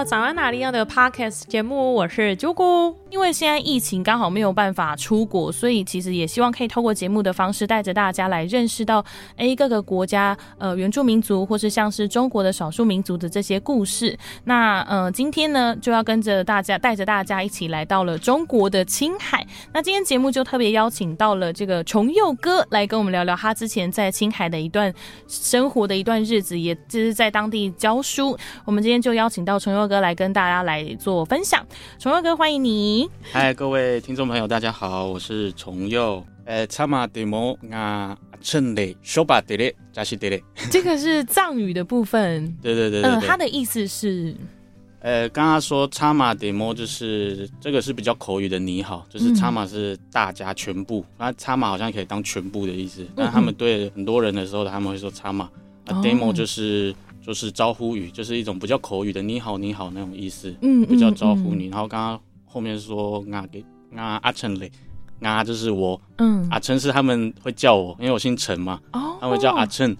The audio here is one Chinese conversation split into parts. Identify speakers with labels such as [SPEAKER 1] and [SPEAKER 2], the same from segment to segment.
[SPEAKER 1] 到早安哪里要的 podcast 节目，我是九姑。因为现在疫情刚好没有办法出国，所以其实也希望可以透过节目的方式，带着大家来认识到，哎，各个国家呃原住民族或是像是中国的少数民族的这些故事。那呃今天呢就要跟着大家，带着大家一起来到了中国的青海。那今天节目就特别邀请到了这个重佑哥来跟我们聊聊他之前在青海的一段生活的一段日子，也就是在当地教书。我们今天就邀请到重佑哥来跟大家来做分享。重佑哥，欢迎你。
[SPEAKER 2] 嗨，各位听众朋友，大家好，我是重佑。呃，查马德摩啊，趁雷说吧，德雷加西德雷。
[SPEAKER 1] 这个是藏语的部分。
[SPEAKER 2] 对对对
[SPEAKER 1] 嗯，它的意思是，
[SPEAKER 2] 呃，刚刚说查马德摩就是这个是比较口语的你好，就是查马是大家全部，那查马好像可以当全部的意思。但他们对很多人的时候，他们会说查马。啊，demo 就是就是招呼语，就是一种比较口语的你好你好那种意思，嗯，比较招呼你。然后刚刚。后面说啊给啊阿成嘞，啊就是我，嗯，阿成是他们会叫我，因为我姓陈嘛，哦，他们会叫阿成。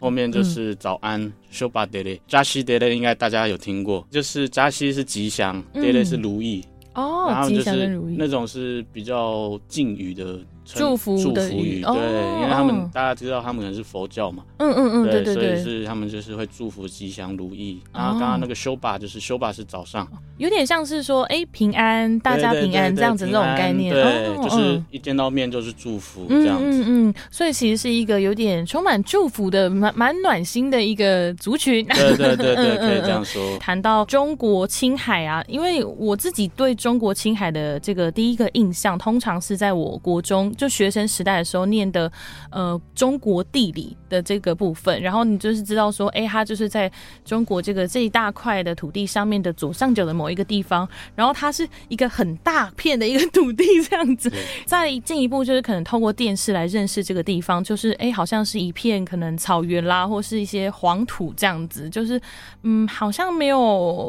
[SPEAKER 2] 后面就是早安，修巴德嘞，扎西德嘞，应该大家有听过，就是扎西是吉祥，d a y 是如意，
[SPEAKER 1] 哦，吉祥
[SPEAKER 2] 如意，那种是比较敬语的。
[SPEAKER 1] 祝福
[SPEAKER 2] 祝福语，对，因为他们大家知道他们可能是佛教嘛，
[SPEAKER 1] 嗯嗯嗯，对对对，
[SPEAKER 2] 所以是他们就是会祝福吉祥如意。然后刚刚那个修吧，就是修吧是早上，
[SPEAKER 1] 有点像是说哎平安，大家平安这样子那种概念，
[SPEAKER 2] 对，就是一见到面就是祝福这样子，嗯
[SPEAKER 1] 嗯，所以其实是一个有点充满祝福的蛮蛮暖心的一个族群，
[SPEAKER 2] 对对对对，可以这样说。
[SPEAKER 1] 谈到中国青海啊，因为我自己对中国青海的这个第一个印象，通常是在我国中。就学生时代的时候念的，呃，中国地理的这个部分，然后你就是知道说，哎，它就是在中国这个这一大块的土地上面的左上角的某一个地方，然后它是一个很大片的一个土地这样子。再进一步就是可能透过电视来认识这个地方，就是哎，好像是一片可能草原啦，或是一些黄土这样子，就是嗯，好像没有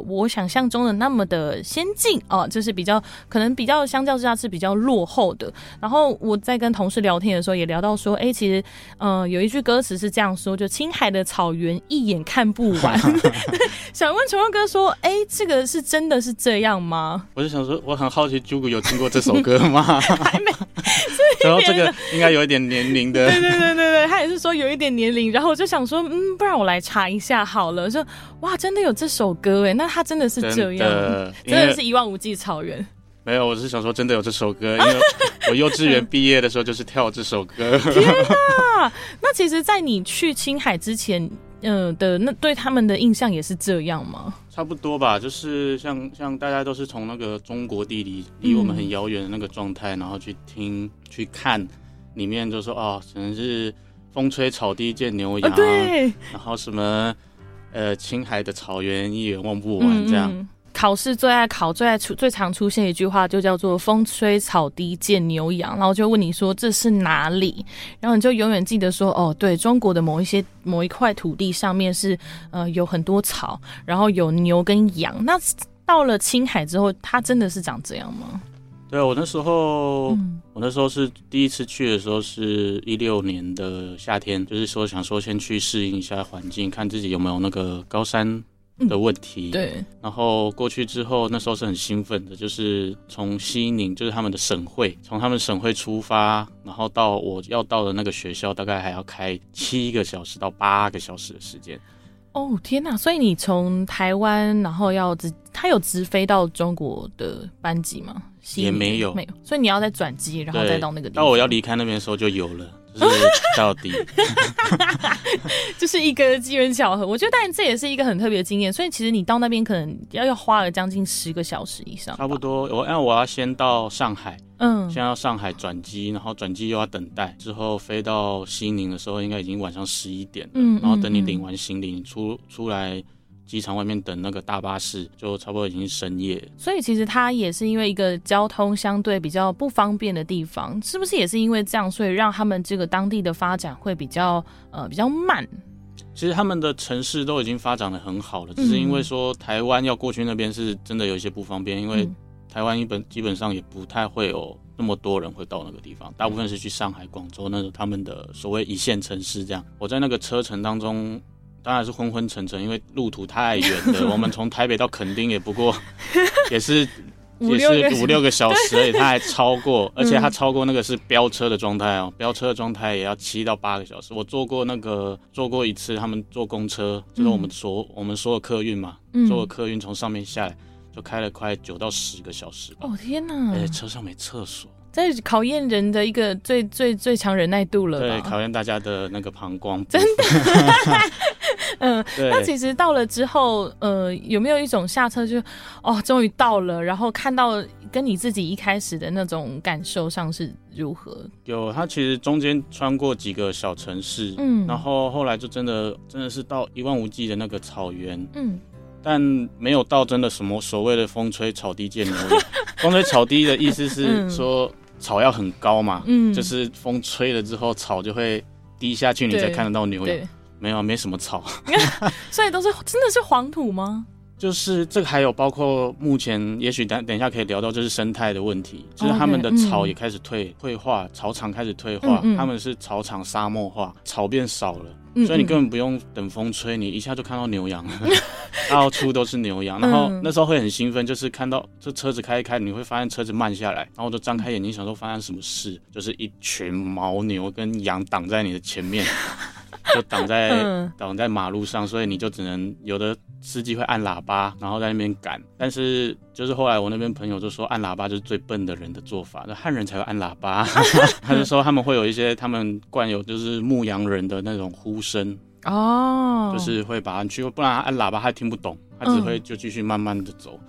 [SPEAKER 1] 我想象中的那么的先进哦，就是比较可能比较相较之下是比较落后的。然后我。在跟同事聊天的时候，也聊到说，哎，其实，嗯，有一句歌词是这样说，就青海的草原一眼看不完。想问崇光哥说，哎，这个是真的是这样吗？
[SPEAKER 2] 我就想说，我很好奇，Jugo 有听过这首歌吗？
[SPEAKER 1] 还没。
[SPEAKER 2] 然后这个应该有一点年龄的。
[SPEAKER 1] 对对对对对，他也是说有一点年龄。然后我就想说，嗯，不然我来查一下好了。说，哇，真的有这首歌哎，那他真的是这样，真的是一望无际草原。
[SPEAKER 2] 没有，我是想说，真的有这首歌，因为 我幼稚园毕业的时候就是跳这首歌。
[SPEAKER 1] 天哪！那其实，在你去青海之前，嗯的那对他们的印象也是这样吗？
[SPEAKER 2] 差不多吧，就是像像大家都是从那个中国地理离我们很遥远的那个状态，然后去听去看，里面就说哦，可能是风吹草低见牛羊，
[SPEAKER 1] 对，
[SPEAKER 2] 然后什么呃青海的草原一眼望不完这样。
[SPEAKER 1] 考试最爱考、最爱出、最常出现一句话，就叫做“风吹草低见牛羊”，然后就问你说这是哪里，然后你就永远记得说哦，对中国的某一些某一块土地上面是呃有很多草，然后有牛跟羊。那到了青海之后，它真的是长这样吗？
[SPEAKER 2] 对我那时候，我那时候是第一次去的时候，是一六年的夏天，就是说想说先去适应一下环境，看自己有没有那个高山。的问题，
[SPEAKER 1] 对，
[SPEAKER 2] 然后过去之后，那时候是很兴奋的，就是从西宁，就是他们的省会，从他们省会出发，然后到我要到的那个学校，大概还要开七个小时到八个小时的时间。
[SPEAKER 1] 哦天哪！所以你从台湾，然后要直，他有直飞到中国的班级吗？
[SPEAKER 2] 也没有，
[SPEAKER 1] 没有。所以你要再转机，然后再到那个地方。
[SPEAKER 2] 到我要离开那边的时候就有了。就是到底，
[SPEAKER 1] 就是一个机缘巧合。我觉得，但这也是一个很特别的经验。所以，其实你到那边可能要要花了将近十个小时以上。
[SPEAKER 2] 差不多，我因为我要先到上海，嗯，先要上海转机，然后转机又要等待，之后飞到西宁的时候，应该已经晚上十一点了。嗯，然后等你领完行李出出来。机场外面等那个大巴士，就差不多已经深夜。
[SPEAKER 1] 所以其实它也是因为一个交通相对比较不方便的地方，是不是也是因为这样，所以让他们这个当地的发展会比较呃比较慢？
[SPEAKER 2] 其实他们的城市都已经发展的很好了，只是因为说台湾要过去那边是真的有一些不方便，因为台湾一本基本上也不太会有那么多人会到那个地方，大部分是去上海、广州那种他们的所谓一线城市这样。我在那个车程当中。当然是昏昏沉沉，因为路途太远了。我们从台北到垦丁也不过 也是也是五六个小时而已，他还超过，而且他超过那个是飙车的状态哦，飙车的状态也要七到八个小时。我坐过那个坐过一次，他们坐公车，就是我们所我们所有客运嘛，坐客运从上面下来，就开了快九到十个小时。
[SPEAKER 1] 哦天哪！
[SPEAKER 2] 而且车上没厕所。
[SPEAKER 1] 在考验人的一个最最最强忍耐度了，
[SPEAKER 2] 对，考验大家的那个膀胱。
[SPEAKER 1] 真的，嗯，那其实到了之后，呃，有没有一种下车就哦，终于到了，然后看到跟你自己一开始的那种感受上是如何？
[SPEAKER 2] 有，它其实中间穿过几个小城市，嗯，然后后来就真的真的是到一望无际的那个草原，嗯，但没有到真的什么所谓的风吹草低见牛羊。风吹草低的意思是说。草要很高嘛，嗯，就是风吹了之后，草就会低下去，你才看得到牛羊。没有，没什么草，
[SPEAKER 1] 所以都是真的是黄土吗？
[SPEAKER 2] 就是这个还有包括目前，也许等等一下可以聊到，就是生态的问题，就是他们的草也开始退退化，草场开始退化，他们是草场沙漠化，草变少了。所以你根本不用等风吹，你一下就看到牛羊，到处都是牛羊。然后那时候会很兴奋，就是看到这车子开一开，你会发现车子慢下来，然后我就张开眼睛想说发生什么事，就是一群牦牛跟羊挡在你的前面。就挡在 挡在马路上，所以你就只能有的司机会按喇叭，然后在那边赶。但是就是后来我那边朋友就说，按喇叭就是最笨的人的做法，那汉人才会按喇叭。他就说他们会有一些他们惯有就是牧羊人的那种呼声哦，就是会把他去，不然按喇叭他听不懂，他只会就继续慢慢的走。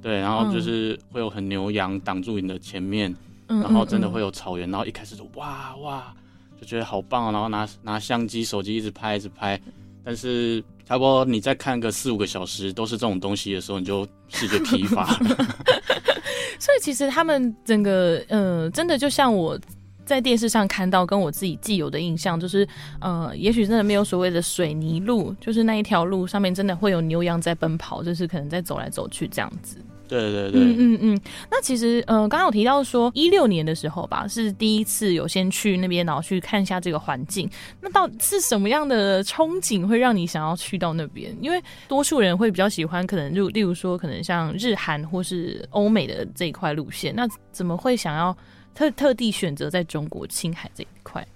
[SPEAKER 2] 对，然后就是会有很牛羊挡住你的前面，然后真的会有草原，然后一开始就哇哇。就觉得好棒，然后拿拿相机、手机一直拍、一直拍，但是差不多你再看个四五个小时都是这种东西的时候，你就视觉疲乏了。
[SPEAKER 1] 所以其实他们整个，呃，真的就像我在电视上看到，跟我自己既有的印象，就是，呃，也许真的没有所谓的水泥路，就是那一条路上面真的会有牛羊在奔跑，就是可能在走来走去这样子。
[SPEAKER 2] 对对对，嗯嗯
[SPEAKER 1] 嗯。那其实，呃，刚刚有提到说，一六年的时候吧，是第一次有先去那边，然后去看一下这个环境。那到是什么样的憧憬会让你想要去到那边？因为多数人会比较喜欢，可能就例如说，可能像日韩或是欧美的这一块路线。那怎么会想要特特地选择在中国青海这一块？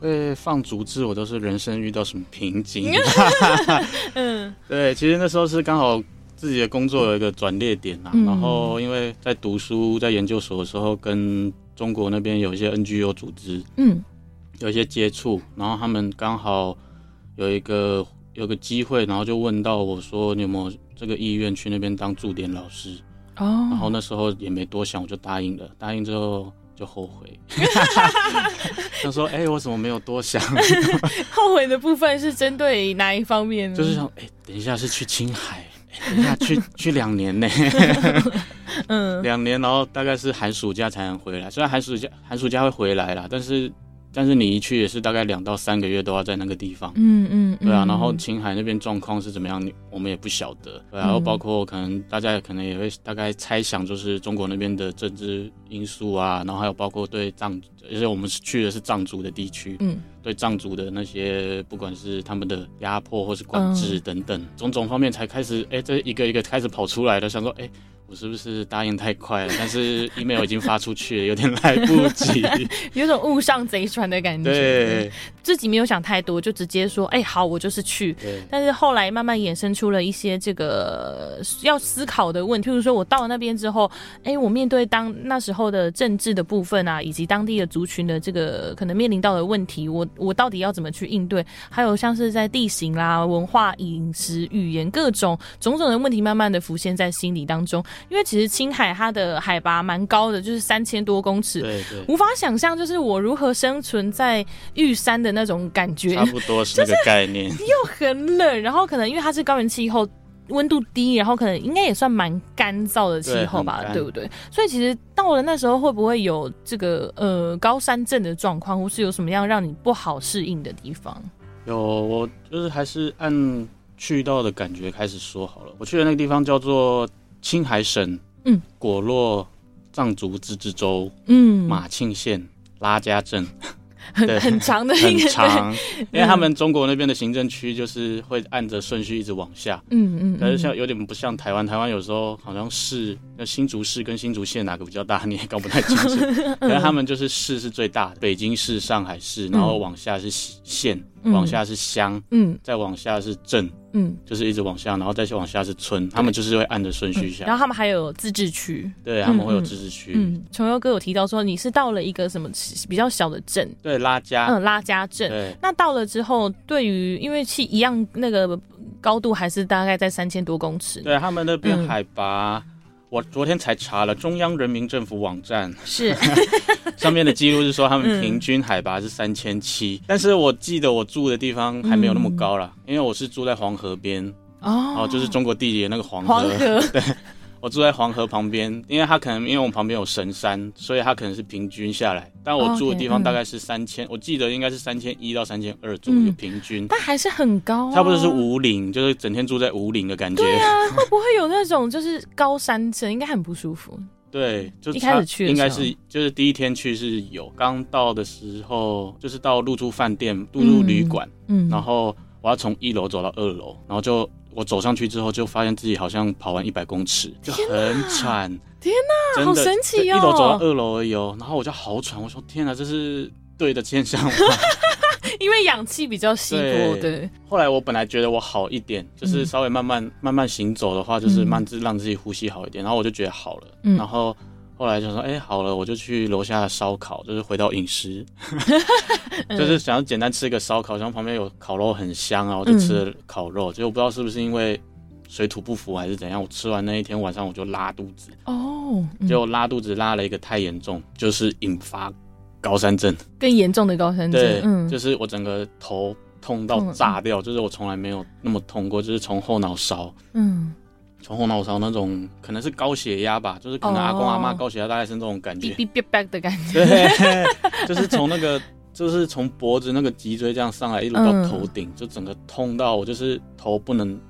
[SPEAKER 2] 会放竹子，我都是人生遇到什么瓶颈？嗯，对，其实那时候是刚好。自己的工作有一个转捩点啊，然后因为在读书在研究所的时候，跟中国那边有一些 NGO 组织，嗯，有一些接触，然后他们刚好有一个有个机会，然后就问到我说：“你有没有这个意愿去那边当驻点老师？”哦，然后那时候也没多想，我就答应了。答应之后就后悔，他说：“哎，我怎么没有多想？”
[SPEAKER 1] 后悔的部分是针对哪一方面呢？
[SPEAKER 2] 就是想，哎，等一下是去青海。那去 去两年呢，嗯，两年，然后大概是寒暑假才能回来。虽然寒暑假寒暑假会回来啦，但是但是你一去也是大概两到三个月都要在那个地方。嗯嗯，对啊。然后青海那边状况是怎么样，我们也不晓得。然后包括可能大家可能也会大概猜想，就是中国那边的政治因素啊，然后还有包括对藏，而且我们是去的是藏族的地区。嗯。对藏族的那些，不管是他们的压迫或是管制等等种种方面，才开始哎，这一个一个开始跑出来了，想说哎。我是不是答应太快了？但是 email 已经发出去了，有点来不及，
[SPEAKER 1] 有种误上贼船的感觉。
[SPEAKER 2] 对，
[SPEAKER 1] 自己没有想太多，就直接说：“哎，好，我就是去。”但是后来慢慢衍生出了一些这个要思考的问题，譬如说我到了那边之后，哎，我面对当那时候的政治的部分啊，以及当地的族群的这个可能面临到的问题，我我到底要怎么去应对？还有像是在地形啦、文化、饮食、语言各种种种的问题，慢慢的浮现在心里当中。因为其实青海它的海拔蛮高的，就是三千多公尺，
[SPEAKER 2] 对对，
[SPEAKER 1] 无法想象就是我如何生存在玉山的那种感觉，
[SPEAKER 2] 差不多是这个概念，
[SPEAKER 1] 又很冷，然后可能因为它是高原气候，温度低，然后可能应该也算蛮干燥的气候吧，对不对？所以其实到了那时候会不会有这个呃高山症的状况，或是有什么样让你不好适应的地方？
[SPEAKER 2] 有，我就是还是按去到的感觉开始说好了。我去的那个地方叫做。青海省，嗯，果洛藏族自治州，嗯，马庆县拉家镇，对
[SPEAKER 1] 很很长的一
[SPEAKER 2] 很
[SPEAKER 1] 个，
[SPEAKER 2] 长，因为他们中国那边的行政区就是会按着顺序一直往下，
[SPEAKER 1] 嗯嗯，
[SPEAKER 2] 可是
[SPEAKER 1] 嗯
[SPEAKER 2] 像有点不像台湾，台湾有时候好像市，那新竹市跟新竹县哪个比较大，你也搞不太清楚。可是他们就是市是最大的，北京市、上海市，然后往下是县，
[SPEAKER 1] 嗯。
[SPEAKER 2] 往下是乡，
[SPEAKER 1] 嗯。
[SPEAKER 2] 再往下是镇，
[SPEAKER 1] 嗯，
[SPEAKER 2] 就是一直往下，然后再往下是村，他们就是会按着顺序下。
[SPEAKER 1] 然后他们还有自治区，
[SPEAKER 2] 对，他们会有自治区，
[SPEAKER 1] 嗯，琼优哥有提到说你是到了一个什么比较小的镇，
[SPEAKER 2] 对，拉加，
[SPEAKER 1] 嗯，拉加镇。
[SPEAKER 2] 对，
[SPEAKER 1] 那到了之后，对于因为是一样那个高度还是大概在三千多公尺，
[SPEAKER 2] 对他们那边
[SPEAKER 1] 嗯。
[SPEAKER 2] 海拔。我昨天才查了中央人民政府网站。
[SPEAKER 1] 是。
[SPEAKER 2] 上面的记录是说他们
[SPEAKER 1] 嗯。
[SPEAKER 2] 平均海拔是三千七，但是我记得我住的地方还没有那么高啦，因为我是住在黄河边，
[SPEAKER 1] 哦。
[SPEAKER 2] 哦，就是中国地理的那个黄河，
[SPEAKER 1] 黄河，
[SPEAKER 2] 我住在黄河旁边，因为它可能因为我们旁边有神山，所以它可能是平均下来，但我住的地方大概是三千、我记得应该是三千一到三千二左右、
[SPEAKER 1] 嗯
[SPEAKER 2] 平均，
[SPEAKER 1] 但还是很高、啊，
[SPEAKER 2] 差不多是五岭，就是整天住在五岭的感觉。
[SPEAKER 1] 对啊，会不会有那种就是高山症，应该很不舒服。
[SPEAKER 2] 对，就
[SPEAKER 1] 一开始去
[SPEAKER 2] 应该是就是第一天去是有，刚到的时候就是到入住饭店、入住旅馆，
[SPEAKER 1] 嗯，
[SPEAKER 2] 然后我要从一楼走到二楼，然后就我走上去之后就发现自己好像跑完一百公尺，就很喘。
[SPEAKER 1] 天
[SPEAKER 2] 哪，
[SPEAKER 1] 好神奇哦
[SPEAKER 2] 一楼走到二楼而已哦，然后我就好喘，我说天哪，这是对的现象吗？
[SPEAKER 1] 因为氧气比较稀薄，
[SPEAKER 2] 对
[SPEAKER 1] 对，
[SPEAKER 2] 后来我本来觉得我好一点，就是
[SPEAKER 1] 嗯
[SPEAKER 2] 稍微慢慢、慢慢行走的话，就是
[SPEAKER 1] 嗯
[SPEAKER 2] 慢自让自己呼吸好一点，然后我就觉得好了。
[SPEAKER 1] 嗯
[SPEAKER 2] 然后后来就说，哎、好了，我就去楼下烧烤，就是回到饮食，
[SPEAKER 1] 嗯
[SPEAKER 2] 就是想要简单吃一个烧烤，然后旁边有烤肉很香啊，我就吃了烤肉。结果不知道是不是因为水土不服还是怎样，我吃完那一天晚上我就拉肚子，
[SPEAKER 1] 哦，嗯。
[SPEAKER 2] 结果拉肚子拉了一个太严重，就是引发高山症。
[SPEAKER 1] 更严重的高山症
[SPEAKER 2] 对，，
[SPEAKER 1] 嗯，
[SPEAKER 2] 就是我整个头痛到炸掉，就是我从来没有那么痛过，就是从后脑勺，
[SPEAKER 1] 嗯，
[SPEAKER 2] 从后脑勺那种可能是高血压吧，就是可能阿公阿妈
[SPEAKER 1] 哦。
[SPEAKER 2] 高血压大概是那种感觉，
[SPEAKER 1] 哔哔哔哔的感觉，
[SPEAKER 2] 对，就是从那个就是从脖子那个脊椎这样上来，一路到
[SPEAKER 1] 嗯
[SPEAKER 2] 头顶，就整个痛到我就是头不能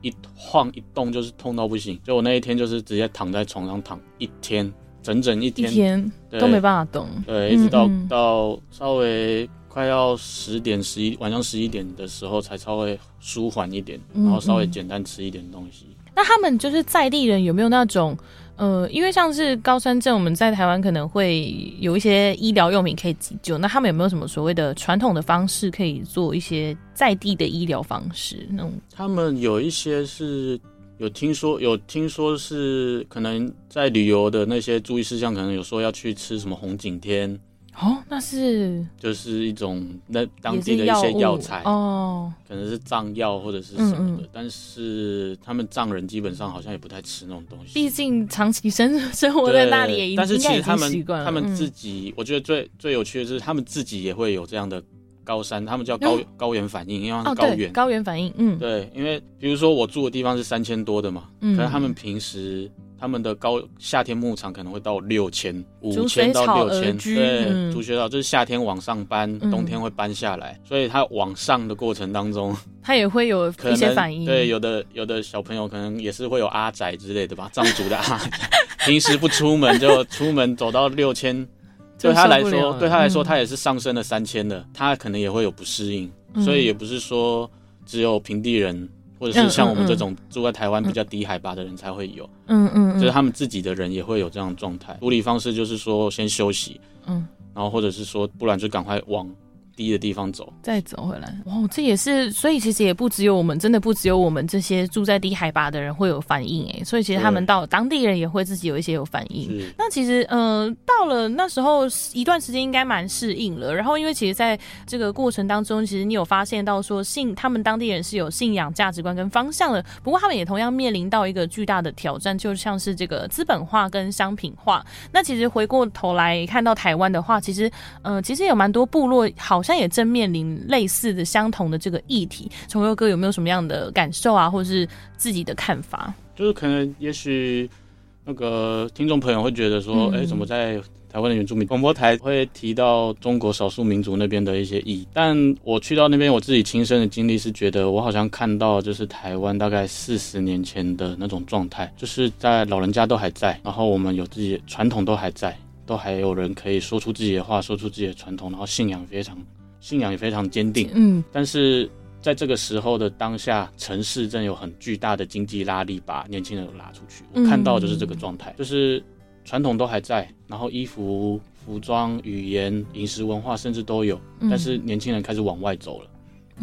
[SPEAKER 2] 一晃一动，就是痛到不行。就我那一天就是直接躺在床上躺一天，整整一
[SPEAKER 1] 一
[SPEAKER 2] 天，
[SPEAKER 1] 都没办法动，
[SPEAKER 2] 对，一直到、
[SPEAKER 1] 嗯嗯。
[SPEAKER 2] 到稍微快要十点十一晚上十一点的时候，才稍微舒缓一点，
[SPEAKER 1] 嗯
[SPEAKER 2] 然后稍微
[SPEAKER 1] 嗯。
[SPEAKER 2] 简单吃一点东西。
[SPEAKER 1] 那他们就是在地人有没有那种？呃，因为像是高山症，我们在台湾可能会有一些医疗用品可以急救。那他们有没有什么所谓的传统的方式可以做一些在地的医疗方式？那种
[SPEAKER 2] 他们有一些是有听说，有听说是可能在旅游的那些注意事项，可能有说要去吃什么红景天，
[SPEAKER 1] 哦，那是
[SPEAKER 2] 就是一种那当地的一些
[SPEAKER 1] 药
[SPEAKER 2] 材，
[SPEAKER 1] 哦，
[SPEAKER 2] 可能是藏药或者是什么的。
[SPEAKER 1] 嗯嗯
[SPEAKER 2] 但是他们藏人基本上好像也不太吃那种东西。
[SPEAKER 1] 毕竟长期生 生活在那里，也
[SPEAKER 2] 对但是其实他。们他们
[SPEAKER 1] 嗯
[SPEAKER 2] 自己，我觉得最最有趣的是，他们自己也会有这样的高山，他们叫高、
[SPEAKER 1] 哦
[SPEAKER 2] 高原反应，因为它
[SPEAKER 1] 哦，对，
[SPEAKER 2] 是高原。
[SPEAKER 1] 高原反应，嗯
[SPEAKER 2] 对，因为比如说我住的地方是三千多的嘛，
[SPEAKER 1] 嗯
[SPEAKER 2] 可是他们平时他们的高夏天牧场可能会到六千、五
[SPEAKER 1] 逐
[SPEAKER 2] 千到六千，对，
[SPEAKER 1] 嗯
[SPEAKER 2] 逐雪草就是夏天往上搬，
[SPEAKER 1] 嗯
[SPEAKER 2] 冬天会搬下来，所以它往上的过程当中，
[SPEAKER 1] 它也会有
[SPEAKER 2] 可
[SPEAKER 1] 一些
[SPEAKER 2] 能
[SPEAKER 1] 反应。
[SPEAKER 2] 对，有的有的小朋友可能也是会有阿仔之类的吧，藏族的阿仔，平时不出门就出门走到六千，
[SPEAKER 1] 就
[SPEAKER 2] 对他来说，对他来说，
[SPEAKER 1] 嗯
[SPEAKER 2] 他也是上升了三千的，他可能也会有不适应，
[SPEAKER 1] 嗯
[SPEAKER 2] 所以也不是说只有平地人。或者
[SPEAKER 1] 嗯
[SPEAKER 2] 是像我们这种住在台湾比较低海拔的人才会有，
[SPEAKER 1] 嗯嗯嗯，
[SPEAKER 2] 就是他们自己的人也会有这样的状态。处理方式就是说先休息，
[SPEAKER 1] 嗯。
[SPEAKER 2] 然后或者是说不然就赶快往低的地方走。
[SPEAKER 1] 再走回来。哇，这也是，所以其实也不只有我们，真的不只有我们这些住在低海拔的人会有反应哎，所以其实他们到当地人也会自己有一些有反应。
[SPEAKER 2] 是，
[SPEAKER 1] 那其实，呃，到了那时候一段时间应该蛮适应了。然后，因为其实在这个过程当中，其实你有发现到说信他们当地人是有信仰、价值观跟方向的。不过，他们也同样面临到一个巨大的挑战，就像是这个资本化跟商品化。那其实回过头来看到台湾的话，其实，呃，其实有蛮多部落好像也正面临类似的、相同的这个议题。崇佑哥有没有什么样的感受啊，或者是自己的看法？
[SPEAKER 2] 就是可能也许那个听众朋友会觉得说，
[SPEAKER 1] 嗯
[SPEAKER 2] 哎、怎么在台湾的原住民广播台会提到中国少数民族那边的一些意义？但我去到那边，我自己亲身的经历是觉得，我好像看到就是台湾大概四十年前的那种状态，就是在老人家都还在，然后我们有自己的传统都还在。都还有人可以说出自己的话，说出自己的传统，然后信仰非常信仰也非常坚定。
[SPEAKER 1] 嗯
[SPEAKER 2] 但是在这个时候的当下，城市正有很巨大的经济拉力，把年轻人拉出去。我
[SPEAKER 1] 嗯
[SPEAKER 2] 看到的就是这个状态，就是传统都还在，然后衣服、服装、语言、饮食文化甚至都有，
[SPEAKER 1] 嗯
[SPEAKER 2] 但是年轻人开始往外走了。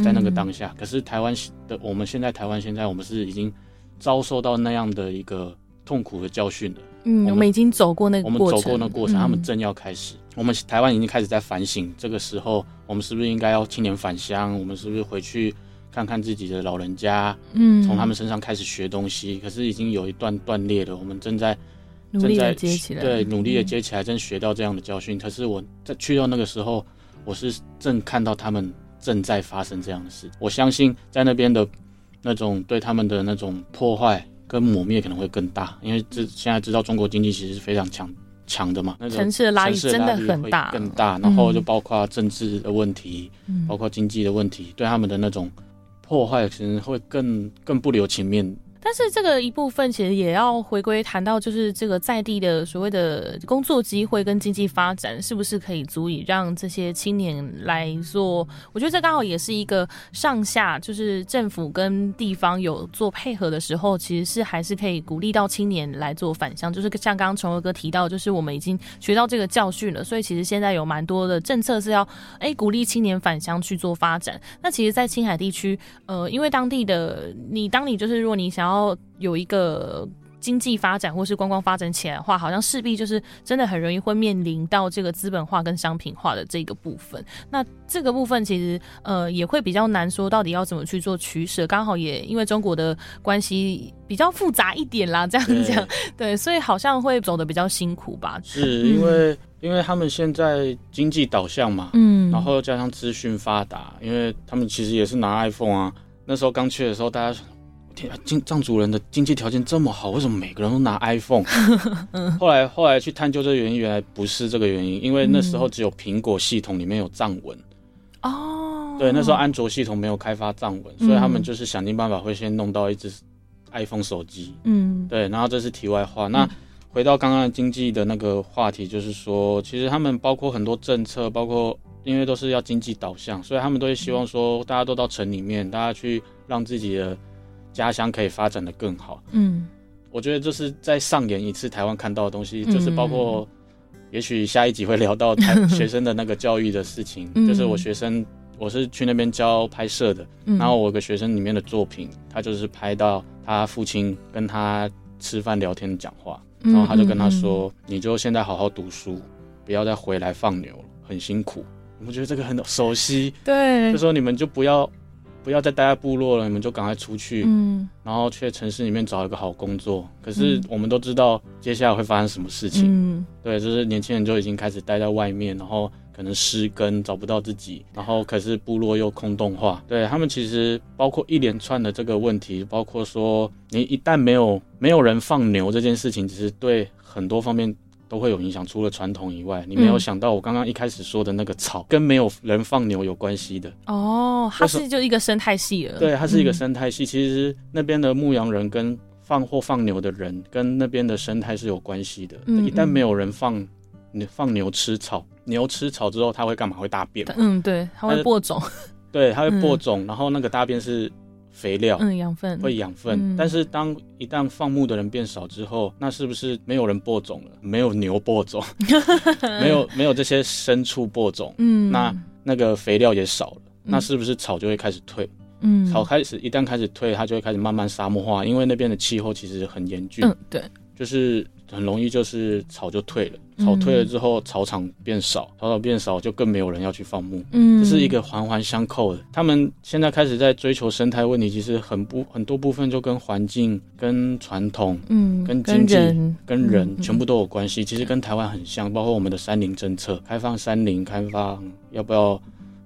[SPEAKER 2] 在那个当下，可是台湾的我们现在台湾现在我们是已经遭受到那样的一个痛苦的教训了。
[SPEAKER 1] 嗯，
[SPEAKER 2] 我们
[SPEAKER 1] 已经走过那个
[SPEAKER 2] 我们
[SPEAKER 1] 过程，
[SPEAKER 2] 走过那过程，
[SPEAKER 1] 嗯
[SPEAKER 2] 他们正要开始。我们台湾已经开始在反省，这个时候我们是不是应该要青年返乡？我们是不是回去看看自己的老人家，
[SPEAKER 1] 嗯
[SPEAKER 2] 从他们身上开始学东西？可是已经有一段断裂了，我们正在
[SPEAKER 1] 努力的接起来，
[SPEAKER 2] 对，努力的
[SPEAKER 1] 嗯
[SPEAKER 2] 接起来，正学到这样的教训。可是我在去到那个时候，我是正看到他们正在发生这样的事。我相信在那边的那种对他们的那种破坏跟磨灭可能会更大，因为这现在知道中国经济其实是非常强强的嘛，那个
[SPEAKER 1] 城市的拉力真的很大，
[SPEAKER 2] 更大。然后就
[SPEAKER 1] 嗯
[SPEAKER 2] 包括政治的问题，
[SPEAKER 1] 嗯
[SPEAKER 2] 包括经济的问题，对他们的那种破坏，其实会更更不留情面。
[SPEAKER 1] 但是这个一部分其实也要回归谈到，就是这个在地的所谓的工作机会跟经济发展，是不是可以足以让这些青年来做？我觉得这刚好也是一个上下，就是政府跟地方有做配合的时候，其实是还是可以鼓励到青年来做返乡。就是像刚刚崇儿哥提到，就是我们已经学到这个教训了，所以其实现在有蛮多的政策是要哎鼓励青年返乡去做发展。那其实，在青海地区，呃，因为当地的你，当你就是如果你想要有一个经济发展或是观光发展起来的话，好像势必就是真的很容易会面临到这个资本化跟商品化的这个部分。那这个部分其实呃也会比较难说到底要怎么去做取舍。刚好也因为中国的关系比较复杂一点啦，这样
[SPEAKER 2] 对
[SPEAKER 1] 讲对，所以好像会走的比较辛苦吧。
[SPEAKER 2] 是因为、因为他们现在经济导向嘛，
[SPEAKER 1] 嗯，
[SPEAKER 2] 然后加上资讯发达，因为他们其实也是拿 iPhone 啊。那时候刚去的时候，大家说天啊，经藏族人的经济条件这么好，为什么每个人都拿 iPhone？后来后来去探究这个原因，原来不是这个原因，因为那时候只有苹果系统里面有藏文，
[SPEAKER 1] 哦，
[SPEAKER 2] 对，那时候安卓系统没有开发藏文，所以他们就是想尽办法会先弄到一只 iPhone 手机，
[SPEAKER 1] 嗯。
[SPEAKER 2] 对，然后这是题外话。那回到刚刚的经济的那个话题，就是说，其实他们包括很多政策，包括因为都是要经济导向，所以他们都会希望说，大家都到城里面，大家去让自己的家乡可以发展的更好。
[SPEAKER 1] 嗯
[SPEAKER 2] 我觉得就是在上演一次台湾看到的东西，
[SPEAKER 1] 嗯
[SPEAKER 2] 就是包括，也许下一集会聊到台 学生的那个教育的事情，
[SPEAKER 1] 嗯
[SPEAKER 2] 就是我学生。我是去那边教拍摄的，
[SPEAKER 1] 嗯，
[SPEAKER 2] 然后我有个学生里面的作品，他就是拍到他父亲跟他吃饭聊天讲话，
[SPEAKER 1] 嗯
[SPEAKER 2] 然后他就跟他说：“你就现在好好读书，不要再回来放牛了，很辛苦。”我觉得这个很熟悉，
[SPEAKER 1] 对
[SPEAKER 2] 就，说你们就不要不要再待在部落了，你们就赶快出去，
[SPEAKER 1] 嗯。
[SPEAKER 2] 然后去城市里面找一个好工作。可是
[SPEAKER 1] 嗯。
[SPEAKER 2] 我们都知道接下来会发生什么事情，
[SPEAKER 1] 嗯。
[SPEAKER 2] 对，就是年轻人就已经开始待在外面，然后可能失根，找不到自己，然后可是部落又空洞化。对他们其实包括一连串的这个问题，包括说你一旦没有没有人放牛这件事情，其实对很多方面都会有影响。除了传统以外，你没有
[SPEAKER 1] 嗯
[SPEAKER 2] 想到我刚刚一开始说的那个草跟没有人放牛有关系的。
[SPEAKER 1] 哦，它是就一个生态系了，
[SPEAKER 2] 对，它是一个
[SPEAKER 1] 嗯
[SPEAKER 2] 生态系。其实那边的牧羊人跟放或放牛的人跟那边的生态是有关系的。
[SPEAKER 1] 嗯嗯
[SPEAKER 2] 一旦没有人放，你放牛吃草，牛吃草之后它会干嘛？会大便。
[SPEAKER 1] 嗯，对，它会播种，
[SPEAKER 2] 对，它会播
[SPEAKER 1] 嗯
[SPEAKER 2] 种，然后那个大便是肥料。
[SPEAKER 1] 嗯，养分。
[SPEAKER 2] 会养分，
[SPEAKER 1] 嗯。
[SPEAKER 2] 但是当一旦放牧的人变少之后，那是不是没有人播种了？没有牛播种，没有没有这些牲畜播种，
[SPEAKER 1] 嗯，
[SPEAKER 2] 那那个肥料也少了，
[SPEAKER 1] 嗯。
[SPEAKER 2] 那是不是草就会开始退？
[SPEAKER 1] 嗯。
[SPEAKER 2] 草开始一旦开始退，它就会开始慢慢沙漠化，因为那边的气候其实很严峻，
[SPEAKER 1] 嗯对，
[SPEAKER 2] 就是很容易就是草就退了，
[SPEAKER 1] 嗯
[SPEAKER 2] 草退了之后，草场变少，草场变少就更没有人要去放牧。
[SPEAKER 1] 嗯，
[SPEAKER 2] 这是一个环环相扣的。他们现在开始在追求生态问题，其实很不很多部分就跟环境、跟传统、
[SPEAKER 1] 嗯
[SPEAKER 2] 跟经济跟人
[SPEAKER 1] 嗯
[SPEAKER 2] 全部都有关系。其实跟台湾很像，包括我们的山林政策，开放山林，开放要不要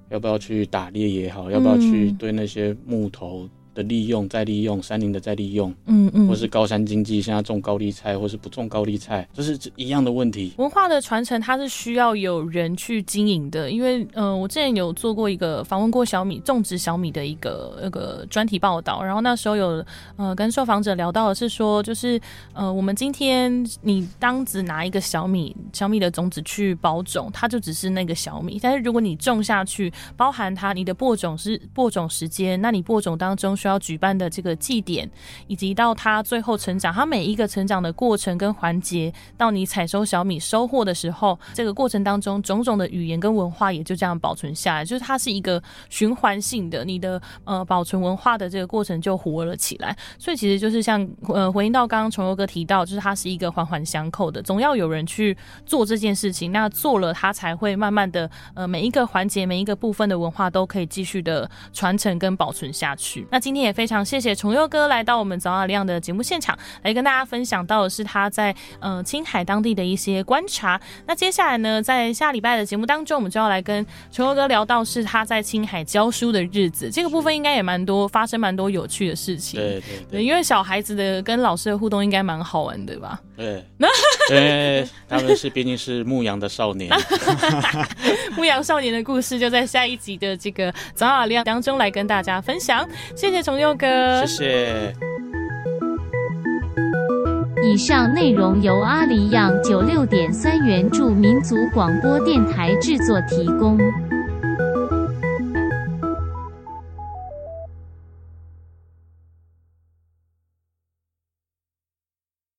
[SPEAKER 2] 要不要去打猎也好，要不要去
[SPEAKER 1] 嗯
[SPEAKER 2] 对那些木头的利用、再利用，山林的再利用，
[SPEAKER 1] 嗯嗯，
[SPEAKER 2] 或是高山经济，现在种高丽菜，或是不种高丽菜，这是一样的问题。
[SPEAKER 1] 文化的传承，它是需要有人去经营的，因为呃，我之前有做过一个访问过小米种植小米的一个那个专题报道，然后那时候有呃跟受访者聊到的是说，就是呃我们今天你当只拿一个小米小米的种子去包种，它就只是那个小米，但是如果你种下去，包含它你的播种是播种时间，那你播种当中需要举办的这个祭典，以及到它最后成长，它每一个成长的过程跟环节，到你采收小米收获的时候，这个过程当中种种的语言跟文化也就这样保存下来，就是它是一个循环性的，你的呃保存文化的这个过程就活了起来。所以其实就是像呃回应到刚刚崇优哥提到，就是它是一个环环相扣的，总要有人去做这件事情，那做了它才会慢慢的呃每一个环节每一个部分的文化都可以继续的传承跟保存下去。那今天也非常谢谢崇佑哥来到我们早雅亮的节目现场，来跟大家分享到的是他在呃青海当地的一些观察。那接下来呢，在下礼拜的节目当中，我们就要来跟崇佑哥聊到是他在青海教书的日子，这个部分应该也蛮多发生蛮多有趣的事情。
[SPEAKER 2] 对对
[SPEAKER 1] 对，
[SPEAKER 2] 对
[SPEAKER 1] 因为小孩子的跟老师的互动应该蛮好玩的吧？
[SPEAKER 2] 对，对，他们是毕竟是牧羊的少年。
[SPEAKER 1] 牧羊少年的故事就在下一集的这个早雅亮当中来跟大家分享。谢谢崇佑哥，
[SPEAKER 2] 谢谢。
[SPEAKER 3] 以上内容由阿里样九六点三原著民族广播电台制作提供。